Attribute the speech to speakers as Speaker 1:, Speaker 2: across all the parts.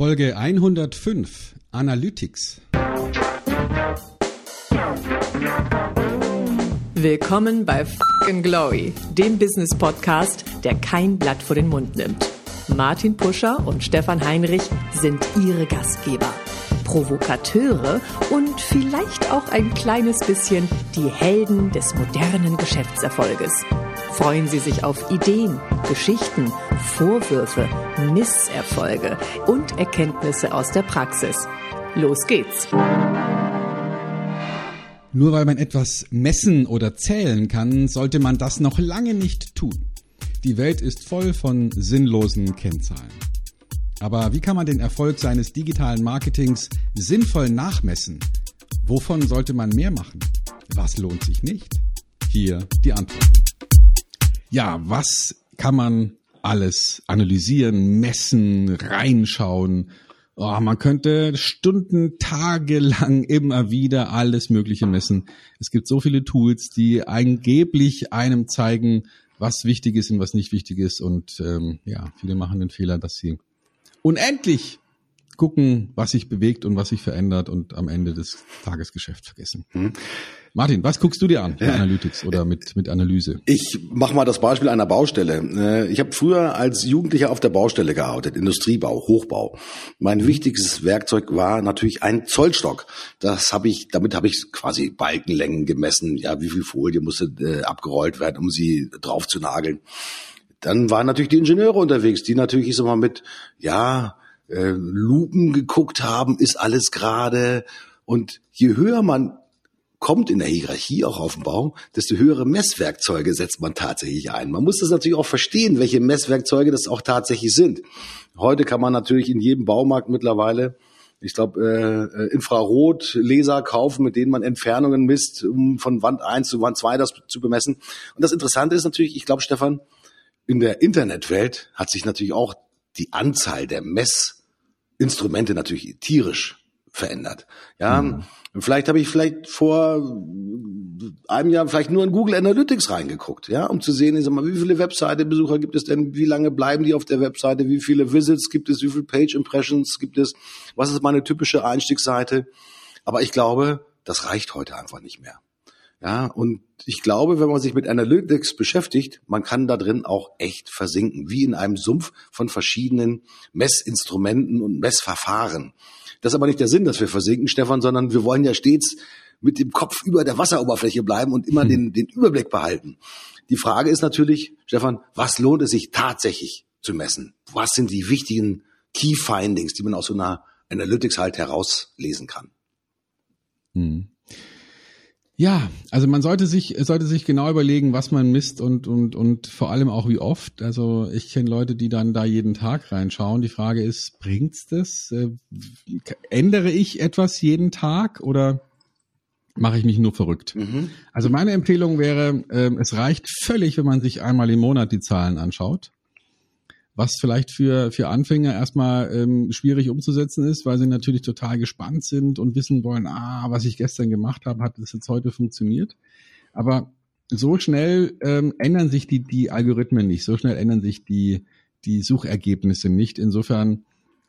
Speaker 1: Folge 105 Analytics.
Speaker 2: Willkommen bei Fucking Glory, dem Business Podcast, der kein Blatt vor den Mund nimmt. Martin Puscher und Stefan Heinrich sind ihre Gastgeber. Provokateure und vielleicht auch ein kleines bisschen die Helden des modernen Geschäftserfolges. Freuen Sie sich auf Ideen, Geschichten, Vorwürfe, Misserfolge und Erkenntnisse aus der Praxis. Los geht's!
Speaker 1: Nur weil man etwas messen oder zählen kann, sollte man das noch lange nicht tun. Die Welt ist voll von sinnlosen Kennzahlen. Aber wie kann man den Erfolg seines digitalen Marketings sinnvoll nachmessen? Wovon sollte man mehr machen? Was lohnt sich nicht? Hier die Antwort. Ja, was kann man alles analysieren, messen, reinschauen? Oh, man könnte Stunden, Tage lang immer wieder alles Mögliche messen. Es gibt so viele Tools, die angeblich einem zeigen, was wichtig ist und was nicht wichtig ist. Und ähm, ja, viele machen den Fehler, dass sie unendlich gucken, was sich bewegt und was sich verändert und am Ende des Tagesgeschäfts vergessen. Mhm. Martin, was guckst du dir an mit ja. Analytics oder mit, mit Analyse?
Speaker 3: Ich mache mal das Beispiel einer Baustelle. Äh, ich habe früher als Jugendlicher auf der Baustelle gearbeitet, Industriebau, Hochbau. Mein wichtigstes Werkzeug war natürlich ein Zollstock. Das habe ich, damit habe ich quasi Balkenlängen gemessen. Ja, wie viel Folie musste äh, abgerollt werden, um sie drauf zu nageln. Dann waren natürlich die Ingenieure unterwegs, die natürlich ich sag mal mit ja äh, Lupen geguckt haben, ist alles gerade. Und je höher man kommt in der Hierarchie auch auf dem Bau, desto höhere Messwerkzeuge setzt man tatsächlich ein. Man muss das natürlich auch verstehen, welche Messwerkzeuge das auch tatsächlich sind. Heute kann man natürlich in jedem Baumarkt mittlerweile, ich glaube, äh, Infrarotlaser kaufen, mit denen man Entfernungen misst, um von Wand 1 zu Wand 2 das zu bemessen. Und das Interessante ist natürlich, ich glaube, Stefan, in der Internetwelt hat sich natürlich auch die Anzahl der Messinstrumente natürlich tierisch verändert. Ja, mhm. vielleicht habe ich vielleicht vor einem Jahr vielleicht nur in Google Analytics reingeguckt, ja, um zu sehen, ich sag mal, wie viele Webseite-Besucher gibt es denn, wie lange bleiben die auf der Webseite, wie viele Visits gibt es, wie viele Page Impressions gibt es, was ist meine typische Einstiegsseite. Aber ich glaube, das reicht heute einfach nicht mehr. Ja, und ich glaube, wenn man sich mit Analytics beschäftigt, man kann da drin auch echt versinken, wie in einem Sumpf von verschiedenen Messinstrumenten und Messverfahren. Das ist aber nicht der Sinn, dass wir versinken, Stefan, sondern wir wollen ja stets mit dem Kopf über der Wasseroberfläche bleiben und immer hm. den, den Überblick behalten. Die Frage ist natürlich, Stefan, was lohnt es sich tatsächlich zu messen? Was sind die wichtigen Key Findings, die man aus so einer Analytics halt herauslesen kann?
Speaker 1: Hm. Ja, also man sollte sich sollte sich genau überlegen, was man misst und und und vor allem auch wie oft. Also ich kenne Leute, die dann da jeden Tag reinschauen. Die Frage ist, bringt's das? Äh, ändere ich etwas jeden Tag oder mache ich mich nur verrückt? Mhm. Also meine Empfehlung wäre, äh, es reicht völlig, wenn man sich einmal im Monat die Zahlen anschaut was vielleicht für, für Anfänger erstmal ähm, schwierig umzusetzen ist, weil sie natürlich total gespannt sind und wissen wollen, ah, was ich gestern gemacht habe, hat das jetzt heute funktioniert. Aber so schnell ähm, ändern sich die, die Algorithmen nicht, so schnell ändern sich die, die Suchergebnisse nicht. Insofern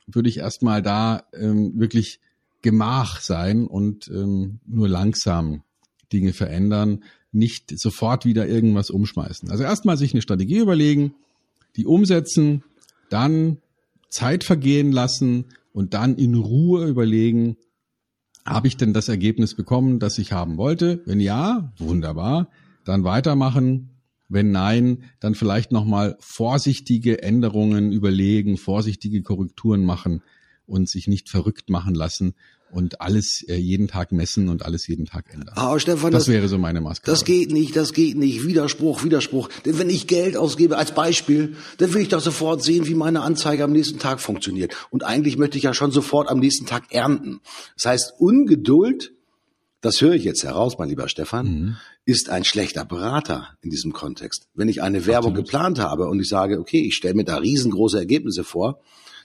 Speaker 1: würde ich erstmal da ähm, wirklich gemach sein und ähm, nur langsam Dinge verändern, nicht sofort wieder irgendwas umschmeißen. Also erstmal sich eine Strategie überlegen, die umsetzen, dann Zeit vergehen lassen und dann in Ruhe überlegen, habe ich denn das Ergebnis bekommen, das ich haben wollte? Wenn ja, wunderbar, dann weitermachen. Wenn nein, dann vielleicht nochmal vorsichtige Änderungen überlegen, vorsichtige Korrekturen machen und sich nicht verrückt machen lassen und alles äh, jeden Tag messen und alles jeden Tag ändern.
Speaker 3: Aber Stefan,
Speaker 1: das, das wäre so meine Maske.
Speaker 3: Das geht nicht, das geht nicht. Widerspruch, Widerspruch. Denn wenn ich Geld ausgebe als Beispiel, dann will ich doch sofort sehen, wie meine Anzeige am nächsten Tag funktioniert. Und eigentlich möchte ich ja schon sofort am nächsten Tag ernten. Das heißt, Ungeduld, das höre ich jetzt heraus, mein lieber Stefan, mhm. ist ein schlechter Berater in diesem Kontext. Wenn ich eine Werbung Absolut. geplant habe und ich sage, okay, ich stelle mir da riesengroße Ergebnisse vor,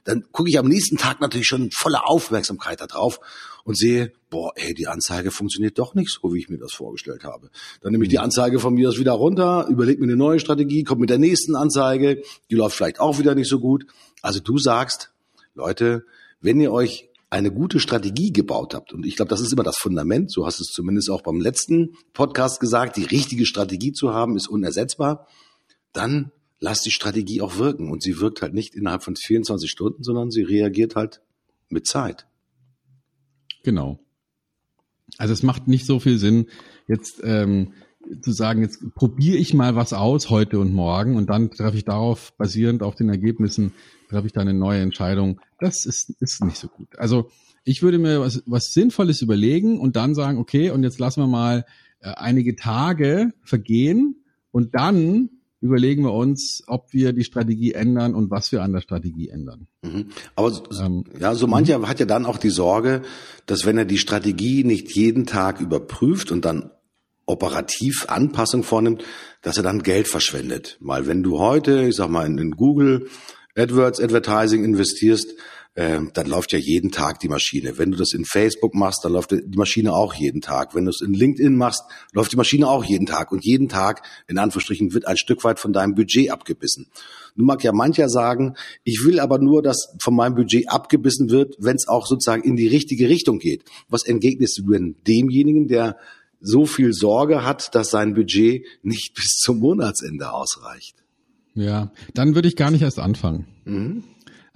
Speaker 3: dann gucke ich am nächsten Tag natürlich schon voller Aufmerksamkeit da drauf und sehe, boah, ey, die Anzeige funktioniert doch nicht so, wie ich mir das vorgestellt habe. Dann nehme ich die mhm. Anzeige von mir aus wieder runter, überlege mir eine neue Strategie, komme mit der nächsten Anzeige, die läuft vielleicht auch wieder nicht so gut. Also du sagst, Leute, wenn ihr euch eine gute Strategie gebaut habt, und ich glaube, das ist immer das Fundament, so hast du es zumindest auch beim letzten Podcast gesagt, die richtige Strategie zu haben, ist unersetzbar, dann lasst die Strategie auch wirken. Und sie wirkt halt nicht innerhalb von 24 Stunden, sondern sie reagiert halt mit Zeit.
Speaker 1: Genau. Also es macht nicht so viel Sinn, jetzt ähm, zu sagen, jetzt probiere ich mal was aus heute und morgen und dann treffe ich darauf, basierend auf den Ergebnissen, treffe ich dann eine neue Entscheidung. Das ist, ist nicht so gut. Also ich würde mir was, was Sinnvolles überlegen und dann sagen, okay, und jetzt lassen wir mal äh, einige Tage vergehen und dann überlegen wir uns, ob wir die Strategie ändern und was wir an der Strategie ändern.
Speaker 3: Mhm. Aber ähm, ja, so mancher hat ja dann auch die Sorge, dass wenn er die Strategie nicht jeden Tag überprüft und dann operativ Anpassung vornimmt, dass er dann Geld verschwendet. Mal wenn du heute, ich sag mal, in, in Google AdWords Advertising investierst, äh, dann läuft ja jeden Tag die Maschine. Wenn du das in Facebook machst, dann läuft die Maschine auch jeden Tag. Wenn du es in LinkedIn machst, läuft die Maschine auch jeden Tag. Und jeden Tag, in Anführungsstrichen, wird ein Stück weit von deinem Budget abgebissen. Nun mag ja mancher sagen, ich will aber nur, dass von meinem Budget abgebissen wird, wenn es auch sozusagen in die richtige Richtung geht. Was entgegnest du denn demjenigen, der so viel Sorge hat, dass sein Budget nicht bis zum Monatsende ausreicht?
Speaker 1: Ja, dann würde ich gar nicht erst anfangen. Mhm.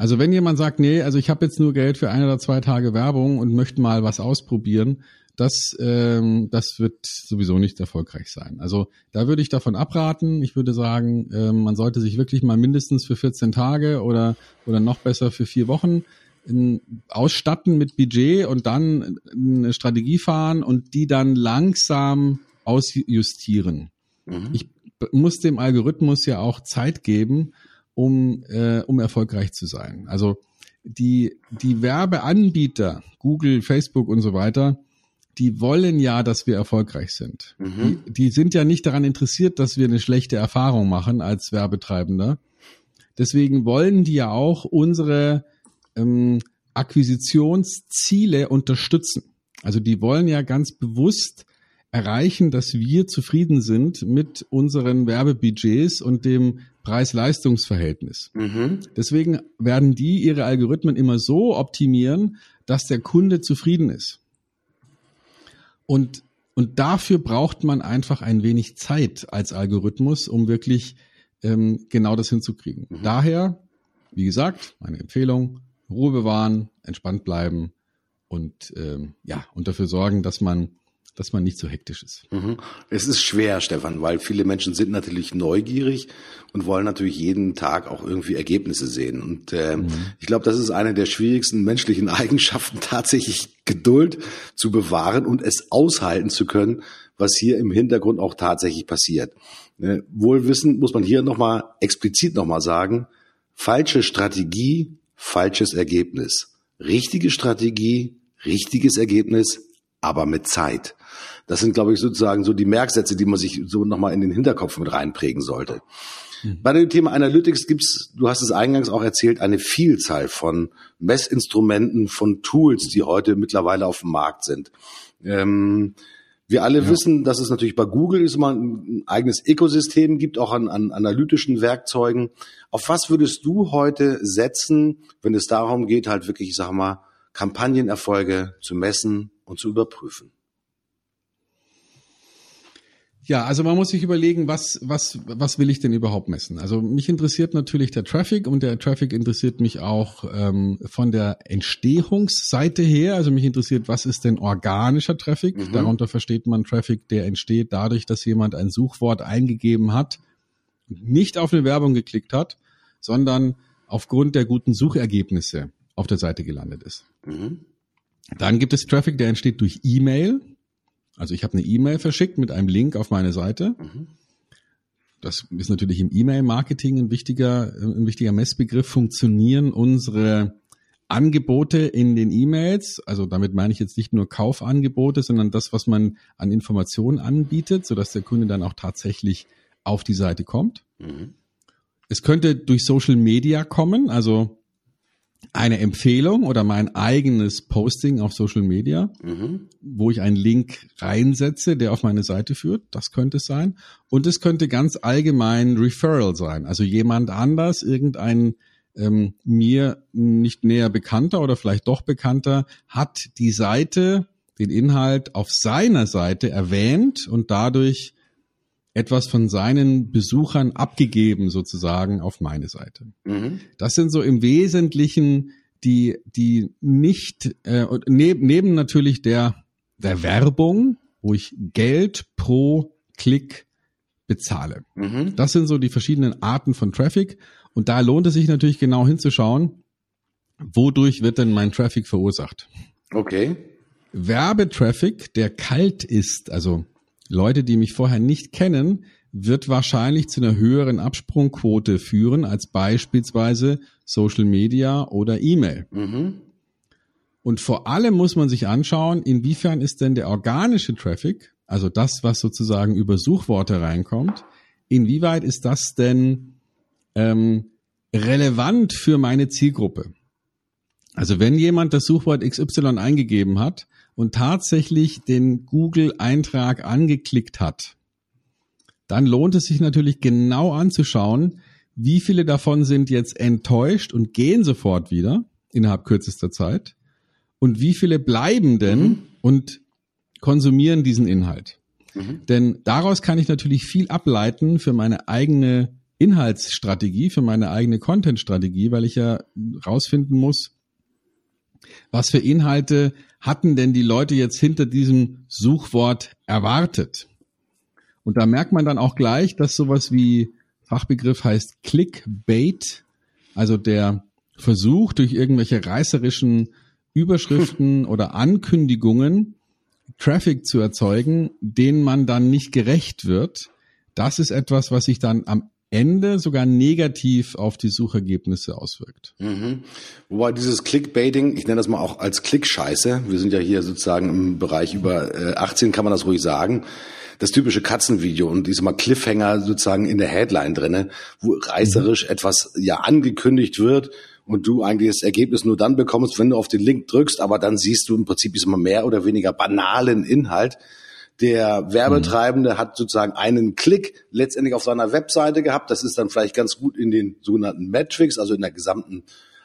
Speaker 1: Also wenn jemand sagt, nee, also ich habe jetzt nur Geld für ein oder zwei Tage Werbung und möchte mal was ausprobieren, das, ähm, das wird sowieso nicht erfolgreich sein. Also da würde ich davon abraten. Ich würde sagen, ähm, man sollte sich wirklich mal mindestens für 14 Tage oder, oder noch besser für vier Wochen in, ausstatten mit Budget und dann eine Strategie fahren und die dann langsam ausjustieren. Mhm. Ich muss dem Algorithmus ja auch Zeit geben, um, äh, um erfolgreich zu sein. Also die, die Werbeanbieter, Google, Facebook und so weiter, die wollen ja, dass wir erfolgreich sind. Mhm. Die, die sind ja nicht daran interessiert, dass wir eine schlechte Erfahrung machen als Werbetreibender. Deswegen wollen die ja auch unsere ähm, Akquisitionsziele unterstützen. Also die wollen ja ganz bewusst erreichen, dass wir zufrieden sind mit unseren Werbebudgets und dem Preis-Leistungs-Verhältnis. Mhm. Deswegen werden die ihre Algorithmen immer so optimieren, dass der Kunde zufrieden ist. Und, und dafür braucht man einfach ein wenig Zeit als Algorithmus, um wirklich ähm, genau das hinzukriegen. Mhm. Daher, wie gesagt, meine Empfehlung, Ruhe bewahren, entspannt bleiben und ähm, ja, und dafür sorgen, dass man dass man nicht so hektisch ist.
Speaker 3: Mhm. Es ist schwer, Stefan, weil viele Menschen sind natürlich neugierig und wollen natürlich jeden Tag auch irgendwie Ergebnisse sehen. Und äh, mhm. ich glaube, das ist eine der schwierigsten menschlichen Eigenschaften, tatsächlich Geduld zu bewahren und es aushalten zu können, was hier im Hintergrund auch tatsächlich passiert. Äh, wohlwissend muss man hier nochmal explizit nochmal sagen, falsche Strategie, falsches Ergebnis. Richtige Strategie, richtiges Ergebnis, aber mit Zeit. Das sind, glaube ich, sozusagen so die Merksätze, die man sich so nochmal in den Hinterkopf mit reinprägen sollte. Mhm. Bei dem Thema Analytics gibt's, du hast es eingangs auch erzählt, eine Vielzahl von Messinstrumenten, von Tools, die heute mittlerweile auf dem Markt sind. Ähm, wir alle ja. wissen, dass es natürlich bei Google ist immer ein eigenes Ökosystem gibt, auch an, an analytischen Werkzeugen. Auf was würdest du heute setzen, wenn es darum geht, halt wirklich, ich sag mal, Kampagnenerfolge zu messen und zu überprüfen?
Speaker 1: Ja, also man muss sich überlegen, was, was, was will ich denn überhaupt messen? Also mich interessiert natürlich der Traffic und der Traffic interessiert mich auch ähm, von der Entstehungsseite her. Also mich interessiert, was ist denn organischer Traffic? Mhm. Darunter versteht man Traffic, der entsteht dadurch, dass jemand ein Suchwort eingegeben hat, nicht auf eine Werbung geklickt hat, sondern aufgrund der guten Suchergebnisse auf der Seite gelandet ist. Mhm. Dann gibt es Traffic, der entsteht durch E-Mail. Also ich habe eine E-Mail verschickt mit einem Link auf meine Seite. Mhm. Das ist natürlich im E-Mail-Marketing ein wichtiger, ein wichtiger Messbegriff. Funktionieren unsere Angebote in den E-Mails, also damit meine ich jetzt nicht nur Kaufangebote, sondern das, was man an Informationen anbietet, sodass der Kunde dann auch tatsächlich auf die Seite kommt. Mhm. Es könnte durch Social Media kommen, also eine Empfehlung oder mein eigenes Posting auf Social Media, mhm. wo ich einen Link reinsetze, der auf meine Seite führt. Das könnte es sein. Und es könnte ganz allgemein Referral sein. Also jemand anders, irgendein ähm, mir nicht näher bekannter oder vielleicht doch bekannter hat die Seite den Inhalt auf seiner Seite erwähnt und dadurch etwas von seinen Besuchern abgegeben sozusagen auf meine Seite. Mhm. Das sind so im Wesentlichen die die nicht äh, neben, neben natürlich der der Werbung, wo ich Geld pro Klick bezahle. Mhm. Das sind so die verschiedenen Arten von Traffic. Und da lohnt es sich natürlich genau hinzuschauen, wodurch wird denn mein Traffic verursacht.
Speaker 3: Okay.
Speaker 1: Werbetraffic, der kalt ist, also Leute, die mich vorher nicht kennen, wird wahrscheinlich zu einer höheren Absprungquote führen als beispielsweise Social Media oder E-Mail. Mhm. Und vor allem muss man sich anschauen, inwiefern ist denn der organische Traffic, also das, was sozusagen über Suchworte reinkommt, inwieweit ist das denn ähm, relevant für meine Zielgruppe? Also wenn jemand das Suchwort XY eingegeben hat und tatsächlich den Google-Eintrag angeklickt hat, dann lohnt es sich natürlich genau anzuschauen, wie viele davon sind jetzt enttäuscht und gehen sofort wieder innerhalb kürzester Zeit und wie viele bleiben denn mhm. und konsumieren diesen Inhalt. Mhm. Denn daraus kann ich natürlich viel ableiten für meine eigene Inhaltsstrategie, für meine eigene Contentstrategie, weil ich ja rausfinden muss, was für Inhalte hatten denn die Leute jetzt hinter diesem Suchwort erwartet. Und da merkt man dann auch gleich, dass sowas wie Fachbegriff heißt Clickbait, also der Versuch durch irgendwelche reißerischen Überschriften oder Ankündigungen Traffic zu erzeugen, den man dann nicht gerecht wird. Das ist etwas, was sich dann am Ende sogar negativ auf die Suchergebnisse auswirkt.
Speaker 3: Mhm. Wobei dieses Clickbaiting, ich nenne das mal auch als Klickscheiße, wir sind ja hier sozusagen im Bereich über 18, äh, kann man das ruhig sagen, das typische Katzenvideo und diesmal Cliffhanger sozusagen in der Headline drinne, wo reißerisch mhm. etwas ja angekündigt wird und du eigentlich das Ergebnis nur dann bekommst, wenn du auf den Link drückst, aber dann siehst du im Prinzip immer mehr oder weniger banalen Inhalt. Der Werbetreibende mhm. hat sozusagen einen Klick letztendlich auf seiner Webseite gehabt. Das ist dann vielleicht ganz gut in den sogenannten Metrics, also in der gesamten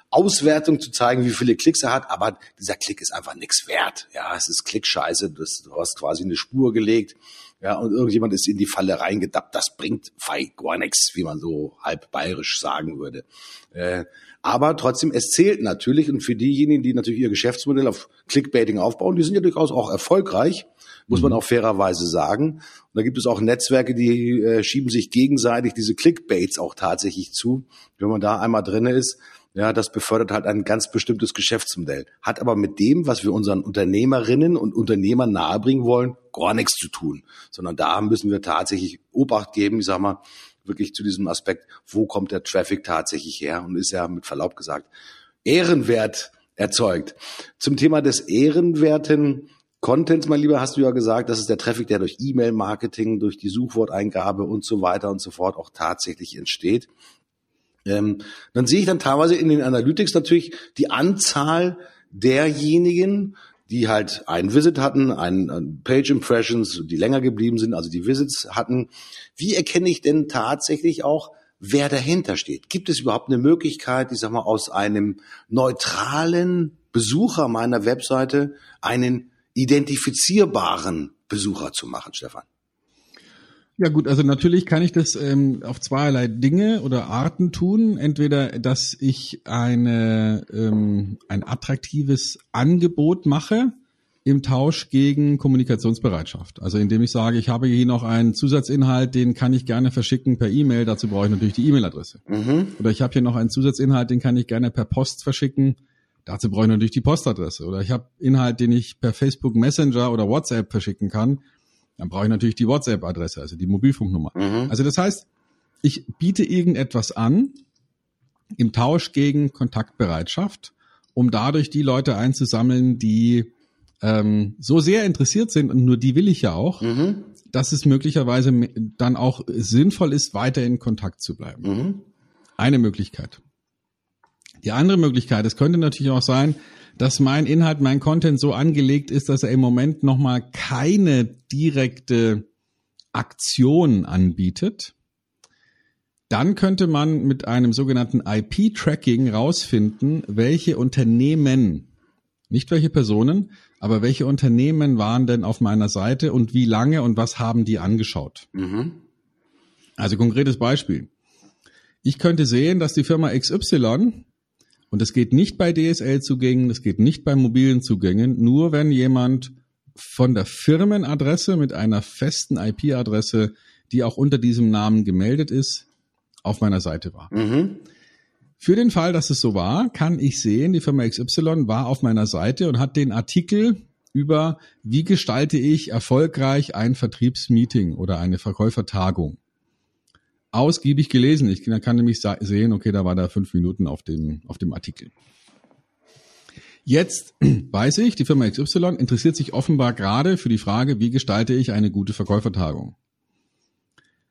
Speaker 3: Auswertung zu zeigen, wie viele Klicks er hat, aber dieser Klick ist einfach nichts wert. Ja, es ist Klickscheiße, du hast quasi eine Spur gelegt, ja, und irgendjemand ist in die Falle reingedappt. Das bringt fei gar nichts, wie man so halb bayerisch sagen würde. Äh, aber trotzdem, es zählt natürlich und für diejenigen, die natürlich ihr Geschäftsmodell auf Clickbaiting aufbauen, die sind ja durchaus auch erfolgreich, muss man mhm. auch fairerweise sagen. Und da gibt es auch Netzwerke, die äh, schieben sich gegenseitig diese Clickbaits auch tatsächlich zu. Wenn man da einmal drinne ist, ja, das befördert halt ein ganz bestimmtes Geschäftsmodell. Hat aber mit dem, was wir unseren Unternehmerinnen und Unternehmern nahebringen wollen, gar nichts zu tun. Sondern da müssen wir tatsächlich Obacht geben, ich sag mal, wirklich zu diesem Aspekt, wo kommt der Traffic tatsächlich her und ist ja mit Verlaub gesagt ehrenwert erzeugt. Zum Thema des ehrenwerten Contents, mein Lieber, hast du ja gesagt, das ist der Traffic, der durch E-Mail-Marketing, durch die Suchworteingabe und so weiter und so fort auch tatsächlich entsteht. Ähm, dann sehe ich dann teilweise in den Analytics natürlich die Anzahl derjenigen, die halt einen Visit hatten, einen Page Impressions, die länger geblieben sind, also die Visits hatten. Wie erkenne ich denn tatsächlich auch, wer dahinter steht? Gibt es überhaupt eine Möglichkeit, ich sag mal, aus einem neutralen Besucher meiner Webseite einen identifizierbaren Besucher zu machen, Stefan?
Speaker 1: Ja gut, also natürlich kann ich das ähm, auf zweierlei Dinge oder Arten tun. Entweder, dass ich eine, ähm, ein attraktives Angebot mache im Tausch gegen Kommunikationsbereitschaft. Also indem ich sage, ich habe hier noch einen Zusatzinhalt, den kann ich gerne verschicken per E-Mail. Dazu brauche ich natürlich die E-Mail-Adresse. Mhm. Oder ich habe hier noch einen Zusatzinhalt, den kann ich gerne per Post verschicken. Dazu brauche ich natürlich die Postadresse. Oder ich habe Inhalt, den ich per Facebook Messenger oder WhatsApp verschicken kann dann brauche ich natürlich die WhatsApp-Adresse, also die Mobilfunknummer. Mhm. Also das heißt, ich biete irgendetwas an im Tausch gegen Kontaktbereitschaft, um dadurch die Leute einzusammeln, die ähm, so sehr interessiert sind und nur die will ich ja auch, mhm. dass es möglicherweise dann auch sinnvoll ist, weiter in Kontakt zu bleiben. Mhm. Eine Möglichkeit. Die andere Möglichkeit, es könnte natürlich auch sein, dass mein Inhalt, mein Content so angelegt ist, dass er im Moment nochmal keine direkte Aktion anbietet. Dann könnte man mit einem sogenannten IP-Tracking rausfinden, welche Unternehmen, nicht welche Personen, aber welche Unternehmen waren denn auf meiner Seite und wie lange und was haben die angeschaut. Mhm. Also konkretes Beispiel. Ich könnte sehen, dass die Firma XY, und das geht nicht bei DSL-Zugängen, das geht nicht bei mobilen Zugängen, nur wenn jemand von der Firmenadresse mit einer festen IP-Adresse, die auch unter diesem Namen gemeldet ist, auf meiner Seite war. Mhm. Für den Fall, dass es so war, kann ich sehen, die Firma XY war auf meiner Seite und hat den Artikel über, wie gestalte ich erfolgreich ein Vertriebsmeeting oder eine Verkäufertagung ausgiebig gelesen. Ich kann nämlich sehen, okay, da war da fünf Minuten auf dem, auf dem Artikel. Jetzt weiß ich, die Firma XY interessiert sich offenbar gerade für die Frage, wie gestalte ich eine gute Verkäufertagung.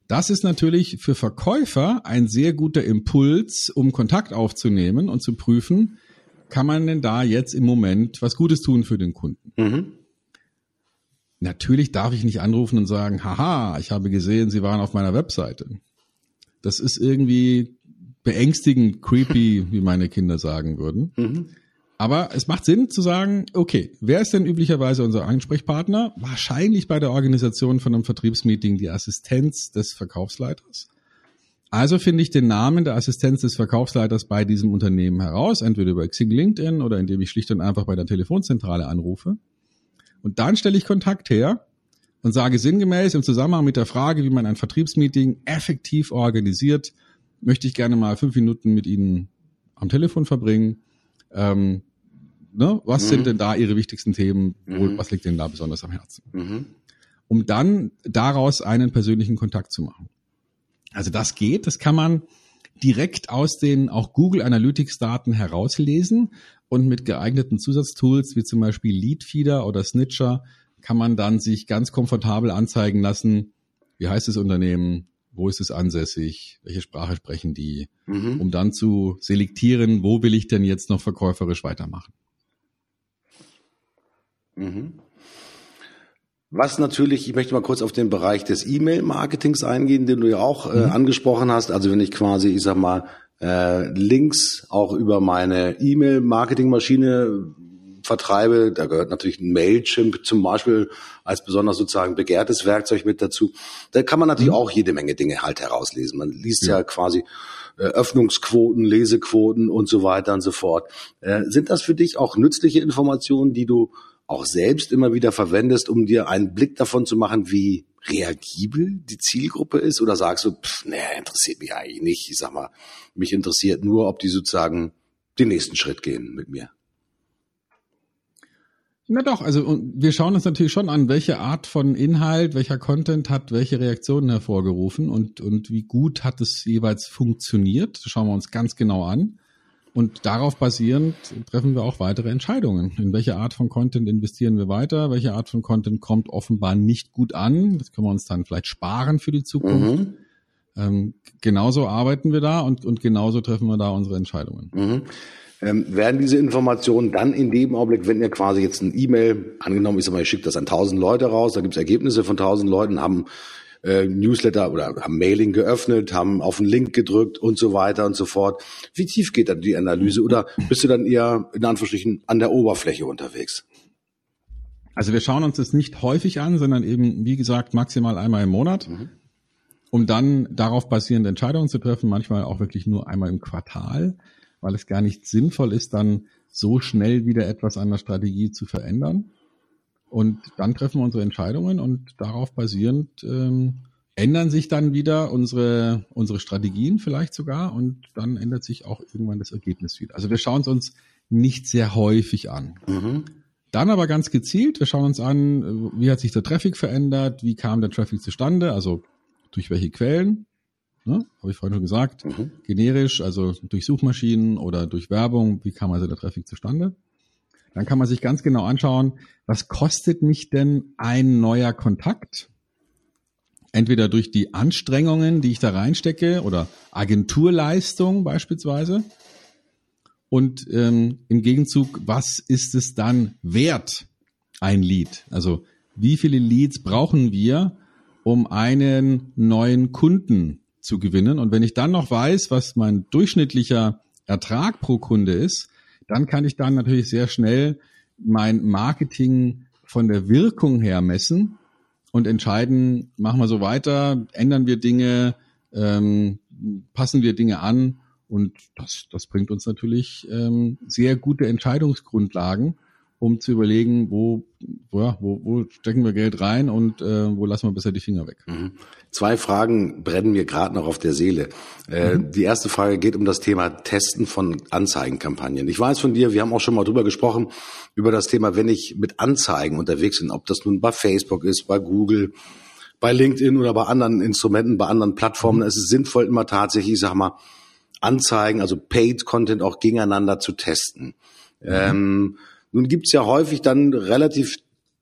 Speaker 1: Das ist natürlich für Verkäufer ein sehr guter Impuls, um Kontakt aufzunehmen und zu prüfen, kann man denn da jetzt im Moment was Gutes tun für den Kunden? Mhm. Natürlich darf ich nicht anrufen und sagen, haha, ich habe gesehen, Sie waren auf meiner Webseite. Das ist irgendwie beängstigend creepy, wie meine Kinder sagen würden. Mhm. Aber es macht Sinn zu sagen, okay, wer ist denn üblicherweise unser Ansprechpartner? Wahrscheinlich bei der Organisation von einem Vertriebsmeeting die Assistenz des Verkaufsleiters. Also finde ich den Namen der Assistenz des Verkaufsleiters bei diesem Unternehmen heraus, entweder über Xing LinkedIn oder indem ich schlicht und einfach bei der Telefonzentrale anrufe. Und dann stelle ich Kontakt her und sage sinngemäß im Zusammenhang mit der Frage, wie man ein Vertriebsmeeting effektiv organisiert, möchte ich gerne mal fünf Minuten mit Ihnen am Telefon verbringen ähm, ne, was mhm. sind denn da Ihre wichtigsten Themen? Mhm. Was liegt Ihnen da besonders am Herzen? Mhm. Um dann daraus einen persönlichen Kontakt zu machen. Also das geht, das kann man direkt aus den auch Google Analytics Daten herauslesen und mit geeigneten Zusatztools wie zum Beispiel Leadfeeder oder Snitcher kann man dann sich ganz komfortabel anzeigen lassen, wie heißt das Unternehmen, wo ist es ansässig, welche Sprache sprechen die, mhm. um dann zu selektieren, wo will ich denn jetzt noch verkäuferisch weitermachen.
Speaker 3: Mhm. Was natürlich, ich möchte mal kurz auf den Bereich des E-Mail-Marketings eingehen, den du ja auch äh, mhm. angesprochen hast. Also wenn ich quasi, ich sag mal, äh, Links auch über meine E-Mail-Marketing-Maschine vertreibe. Da gehört natürlich ein Mailchimp zum Beispiel als besonders sozusagen begehrtes Werkzeug mit dazu. Da kann man natürlich mhm. auch jede Menge Dinge halt herauslesen. Man liest ja, ja quasi äh, Öffnungsquoten, Lesequoten und so weiter und so fort. Äh, sind das für dich auch nützliche Informationen, die du auch selbst immer wieder verwendest, um dir einen Blick davon zu machen, wie reagibel die Zielgruppe ist? Oder sagst du, pff, nee, interessiert mich eigentlich nicht. Ich sag mal, mich interessiert nur, ob die sozusagen den nächsten Schritt gehen mit mir.
Speaker 1: Na doch, also wir schauen uns natürlich schon an, welche Art von Inhalt, welcher Content hat welche Reaktionen hervorgerufen und, und wie gut hat es jeweils funktioniert. Das schauen wir uns ganz genau an. Und darauf basierend treffen wir auch weitere Entscheidungen. In welche Art von Content investieren wir weiter? Welche Art von Content kommt offenbar nicht gut an? Das können wir uns dann vielleicht sparen für die Zukunft. Mhm. Ähm, genauso arbeiten wir da und, und genauso treffen wir da unsere Entscheidungen. Mhm
Speaker 3: ähm, werden diese Informationen dann in dem Augenblick, wenn ihr quasi jetzt ein E-Mail, angenommen, sag mal, ihr schickt das an tausend Leute raus, da gibt's Ergebnisse von tausend Leuten, haben äh, Newsletter oder haben Mailing geöffnet, haben auf einen Link gedrückt und so weiter und so fort. Wie tief geht dann die Analyse oder bist du dann eher in Anführungsstrichen an der Oberfläche unterwegs?
Speaker 1: Also wir schauen uns das nicht häufig an, sondern eben, wie gesagt, maximal einmal im Monat, mhm. um dann darauf basierende Entscheidungen zu treffen, manchmal auch wirklich nur einmal im Quartal weil es gar nicht sinnvoll ist, dann so schnell wieder etwas an der Strategie zu verändern. Und dann treffen wir unsere Entscheidungen und darauf basierend ähm, ändern sich dann wieder unsere, unsere Strategien vielleicht sogar und dann ändert sich auch irgendwann das Ergebnis wieder. Also wir schauen es uns nicht sehr häufig an. Mhm. Dann aber ganz gezielt, wir schauen uns an, wie hat sich der Traffic verändert, wie kam der Traffic zustande, also durch welche Quellen, ne? habe ich vorhin schon gesagt, mhm. generisch, also durch Suchmaschinen oder durch Werbung, wie kam also der Traffic zustande? Dann kann man sich ganz genau anschauen, was kostet mich denn ein neuer Kontakt? Entweder durch die Anstrengungen, die ich da reinstecke oder Agenturleistung beispielsweise. Und ähm, im Gegenzug, was ist es dann wert, ein Lead? Also wie viele Leads brauchen wir, um einen neuen Kunden zu gewinnen. Und wenn ich dann noch weiß, was mein durchschnittlicher Ertrag pro Kunde ist, dann kann ich dann natürlich sehr schnell mein Marketing von der Wirkung her messen und entscheiden, machen wir so weiter, ändern wir Dinge, ähm, passen wir Dinge an und das, das bringt uns natürlich ähm, sehr gute Entscheidungsgrundlagen, um zu überlegen, wo, wo, wo, wo stecken wir Geld rein und äh, wo lassen wir besser die Finger weg.
Speaker 3: Mhm. Zwei Fragen brennen mir gerade noch auf der Seele. Äh, mhm. Die erste Frage geht um das Thema Testen von Anzeigenkampagnen. Ich weiß von dir, wir haben auch schon mal drüber gesprochen, über das Thema, wenn ich mit Anzeigen unterwegs bin, ob das nun bei Facebook ist, bei Google, bei LinkedIn oder bei anderen Instrumenten, bei anderen Plattformen. Mhm. Es ist sinnvoll, immer tatsächlich, ich sag mal, Anzeigen, also Paid Content auch gegeneinander zu testen. Mhm. Ähm, nun gibt's ja häufig dann relativ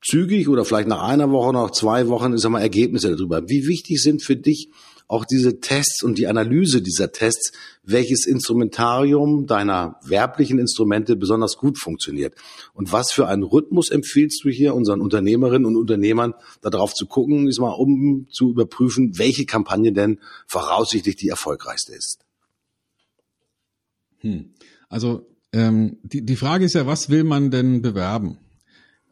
Speaker 3: zügig oder vielleicht nach einer Woche, nach zwei Wochen, ist mal Ergebnisse darüber. Wie wichtig sind für dich auch diese Tests und die Analyse dieser Tests, welches Instrumentarium deiner werblichen Instrumente besonders gut funktioniert? Und was für einen Rhythmus empfiehlst du hier unseren Unternehmerinnen und Unternehmern, darauf zu gucken, ist mal, um zu überprüfen, welche Kampagne denn voraussichtlich die erfolgreichste ist?
Speaker 1: Hm. Also ähm, die, die Frage ist ja, was will man denn bewerben?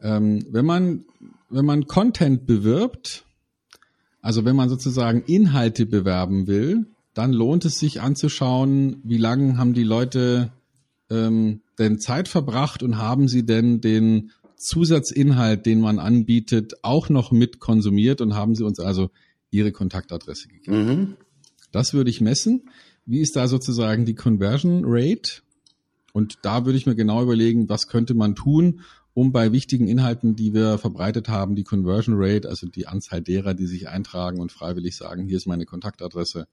Speaker 1: Ähm, wenn man wenn man Content bewirbt, also wenn man sozusagen Inhalte bewerben will, dann lohnt es sich anzuschauen, wie lange haben die Leute ähm, denn Zeit verbracht und haben sie denn den Zusatzinhalt, den man anbietet, auch noch mit konsumiert und haben sie uns also ihre Kontaktadresse gegeben. Mhm. Das würde ich messen. Wie ist da sozusagen die Conversion Rate? Und da würde ich mir genau überlegen, was könnte man tun, um bei wichtigen Inhalten, die wir verbreitet haben, die Conversion Rate, also die Anzahl derer, die sich eintragen und freiwillig sagen, hier ist meine Kontaktadresse,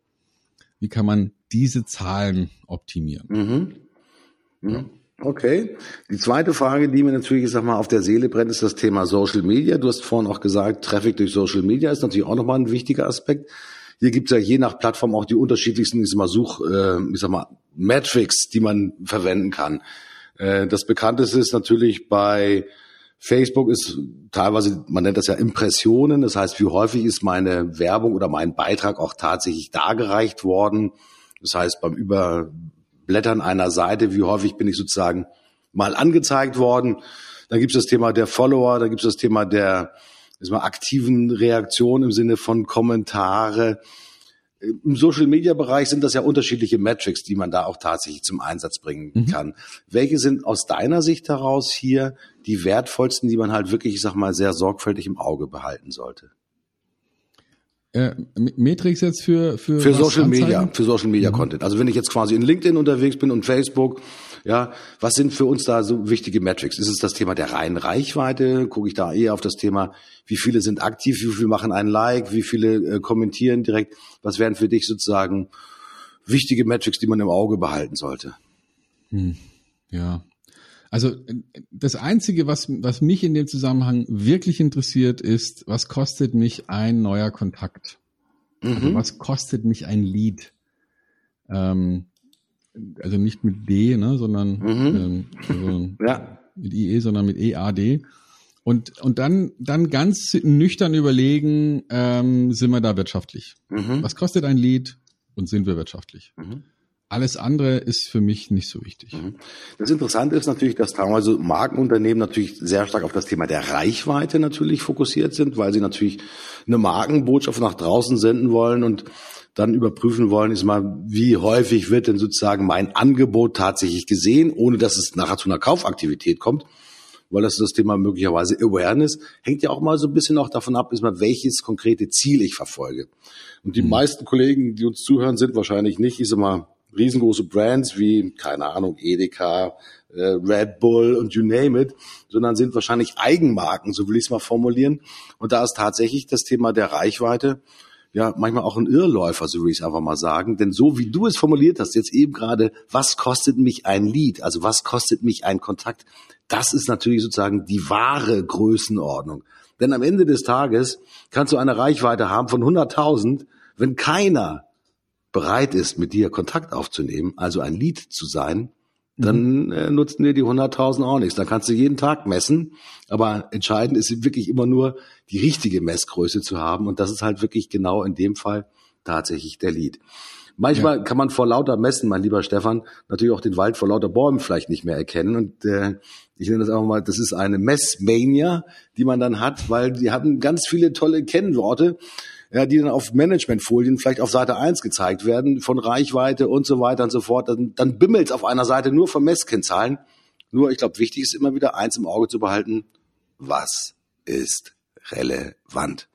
Speaker 1: wie kann man diese Zahlen optimieren?
Speaker 3: Mhm. Mhm. Okay. Die zweite Frage, die mir natürlich, ich sag mal, auf der Seele brennt, ist das Thema Social Media. Du hast vorhin auch gesagt, Traffic durch Social Media ist natürlich auch nochmal ein wichtiger Aspekt. Hier gibt es ja je nach Plattform auch die unterschiedlichsten, ich sag mal, Such, äh, ich sag mal, Metrics, die man verwenden kann. Äh, das bekannteste ist natürlich bei Facebook ist teilweise, man nennt das ja Impressionen, das heißt, wie häufig ist meine Werbung oder mein Beitrag auch tatsächlich dargereicht worden. Das heißt, beim Überblättern einer Seite, wie häufig bin ich sozusagen mal angezeigt worden. Dann gibt es das Thema der Follower, dann gibt es das Thema der mal, aktiven Reaktion im Sinne von Kommentare. Im Social Media Bereich sind das ja unterschiedliche Metrics, die man da auch tatsächlich zum Einsatz bringen mhm. kann. Welche sind aus deiner Sicht heraus hier die wertvollsten, die man halt wirklich, ich sag mal, sehr sorgfältig im Auge behalten sollte?
Speaker 1: Äh, Metrics jetzt für für,
Speaker 3: für Social Anzeigen? Media, für Social Media mhm. Content. Also wenn ich jetzt quasi in LinkedIn unterwegs bin und Facebook, ja, was sind für uns da so wichtige Metrics? Ist es das Thema der reinen Reichweite? Gucke ich da eher auf das Thema, wie viele sind aktiv, wie viele machen einen Like, wie viele äh, kommentieren direkt? Was wären für dich sozusagen wichtige Metrics, die man im Auge behalten sollte?
Speaker 1: Hm. Ja, also das Einzige, was, was mich in dem Zusammenhang wirklich interessiert, ist, was kostet mich ein neuer Kontakt? Also mhm. Also was kostet mich ein Lead? Ähm, also nicht mit D, ne, sondern mhm. ähm, also ja. mit IE, sondern mit EAD. Und, und dann, dann ganz nüchtern überlegen, ähm, sind wir da wirtschaftlich? Mhm. Was kostet ein Lead und sind wir wirtschaftlich? Mhm. Alles andere ist für mich nicht so wichtig. Mhm.
Speaker 3: Das Interessante ist natürlich, dass teilweise Markenunternehmen natürlich sehr stark auf das Thema der Reichweite natürlich fokussiert sind, weil sie natürlich eine Markenbotschaft nach draußen senden wollen und dann überprüfen wollen, ist mal, wie häufig wird denn sozusagen mein Angebot tatsächlich gesehen, ohne dass es nachher zu einer Kaufaktivität kommt weil das ist das Thema möglicherweise Awareness, hängt ja auch mal so ein bisschen auch davon ab, ist mal, welches konkrete Ziel ich verfolge. Und die mhm. meisten Kollegen, die uns zuhören, sind wahrscheinlich nicht, ich sag mal, riesengroße Brands wie, keine Ahnung, Edeka, äh, Red Bull und you name it, sondern sind wahrscheinlich Eigenmarken, so will ich es mal formulieren. Und da ist tatsächlich das Thema der Reichweite ja manchmal auch ein Irrläufer, so will ich es einfach mal sagen. Denn so wie du es formuliert hast, jetzt eben gerade, was kostet mich ein Lied? Also was kostet mich ein Kontakt? Das ist natürlich sozusagen die wahre Größenordnung. Denn am Ende des Tages kannst du eine Reichweite haben von 100.000, wenn keiner bereit ist, mit dir Kontakt aufzunehmen, also ein Lied zu sein, dann mhm. äh, nutzen dir die 100.000 auch nichts. Dann kannst du jeden Tag messen, aber entscheidend ist wirklich immer nur die richtige Messgröße zu haben und das ist halt wirklich genau in dem Fall tatsächlich der Lead. Manchmal ja. kann man vor lauter Messen, mein lieber Stefan, natürlich auch den Wald vor lauter Bäumen vielleicht nicht mehr erkennen. Und äh, ich nenne das einfach mal, das ist eine Messmania, die man dann hat, weil die haben ganz viele tolle Kennworte, ja, die dann auf Managementfolien vielleicht auf Seite 1 gezeigt werden, von Reichweite und so weiter und so fort. Dann, dann bimmelt auf einer Seite nur von Messkennzahlen. Nur, ich glaube, wichtig ist immer wieder eins im Auge zu behalten, was ist relevant?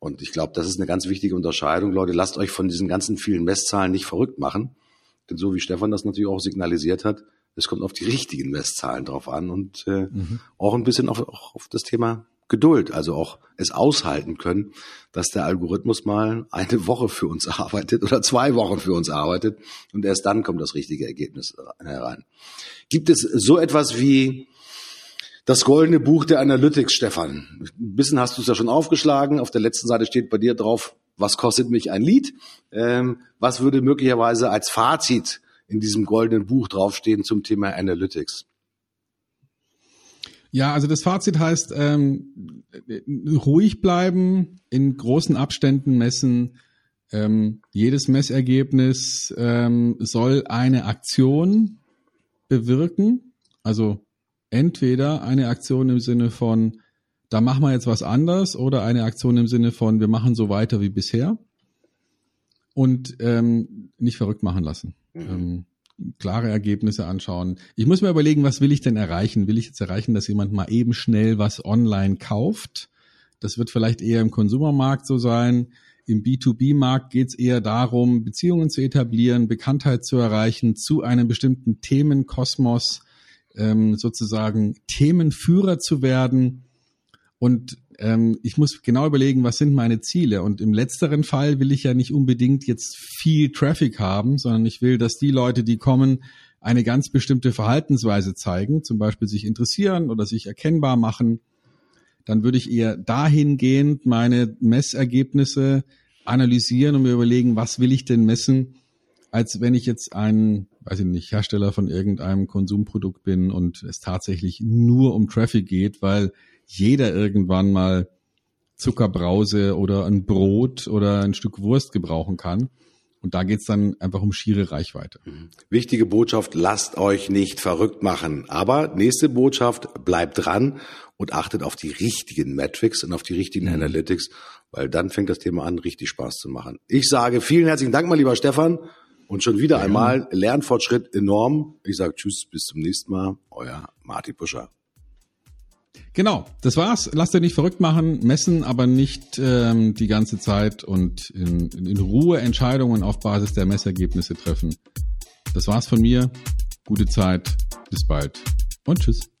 Speaker 3: Und ich glaube, das ist eine ganz wichtige Unterscheidung. Leute, lasst euch von diesen ganzen vielen Messzahlen nicht verrückt machen. Denn so wie Stefan das natürlich auch signalisiert hat, es kommt auf die richtigen Messzahlen drauf an und äh, mhm. auch ein bisschen auf, auf das Thema Geduld, also auch es aushalten können, dass der Algorithmus mal eine Woche für uns arbeitet oder zwei Wochen für uns arbeitet und erst dann kommt das richtige Ergebnis herein. Gibt es so etwas wie das goldene Buch der Analytics, Stefan. Ein bisschen hast du es ja schon aufgeschlagen. Auf der letzten Seite steht bei dir drauf, was kostet mich ein Lied? Ähm, was würde möglicherweise als Fazit in diesem goldenen Buch draufstehen zum Thema Analytics?
Speaker 1: Ja, also das Fazit heißt, ähm, ruhig bleiben, in großen Abständen messen. Ähm, jedes Messergebnis ähm, soll eine Aktion bewirken. Also entweder eine Aktion im Sinne von, da machen wir jetzt was anders oder eine Aktion im Sinne von, wir machen so weiter wie bisher und ähm, nicht verrückt machen lassen. Mhm. Klare Ergebnisse anschauen. Ich muss mir überlegen, was will ich denn erreichen? Will ich jetzt erreichen, dass jemand mal eben schnell was online kauft? Das wird vielleicht eher im Konsumermarkt so sein. Im B2B-Markt geht es eher darum, Beziehungen zu etablieren, Bekanntheit zu erreichen zu einem bestimmten Themenkosmos, ähm, sozusagen Themenführer zu werden. Und ähm, ich muss genau überlegen, was sind meine Ziele. Und im letzteren Fall will ich ja nicht unbedingt jetzt viel Traffic haben, sondern ich will, dass die Leute, die kommen, eine ganz bestimmte Verhaltensweise zeigen, zum Beispiel sich interessieren oder sich erkennbar machen. Dann würde ich eher dahingehend meine Messergebnisse analysieren und mir überlegen, was will ich denn messen, als wenn ich jetzt ein weiß ich nicht, Hersteller von irgendeinem Konsumprodukt bin und es tatsächlich nur um Traffic geht, weil jeder irgendwann mal Zuckerbrause oder ein Brot oder ein Stück Wurst gebrauchen kann. Und da geht's dann einfach um schiere Reichweite. Mhm.
Speaker 3: Wichtige Botschaft, lasst euch nicht verrückt machen. Aber nächste Botschaft, bleibt dran und achtet auf die richtigen Metrics und auf die richtigen mhm. Analytics, weil dann fängt das Thema an, richtig Spaß zu machen. Ich sage vielen herzlichen Dank, mein lieber Stefan. Und schon wieder ja. einmal Lernfortschritt enorm. Ich sage Tschüss, bis zum nächsten Mal. Euer Martin Buscher.
Speaker 1: Genau, das war's. Lasst euch nicht verrückt machen, messen aber nicht ähm, die ganze Zeit und in, in Ruhe Entscheidungen auf Basis der Messergebnisse treffen. Das war's von mir. Gute Zeit, bis bald und tschüss.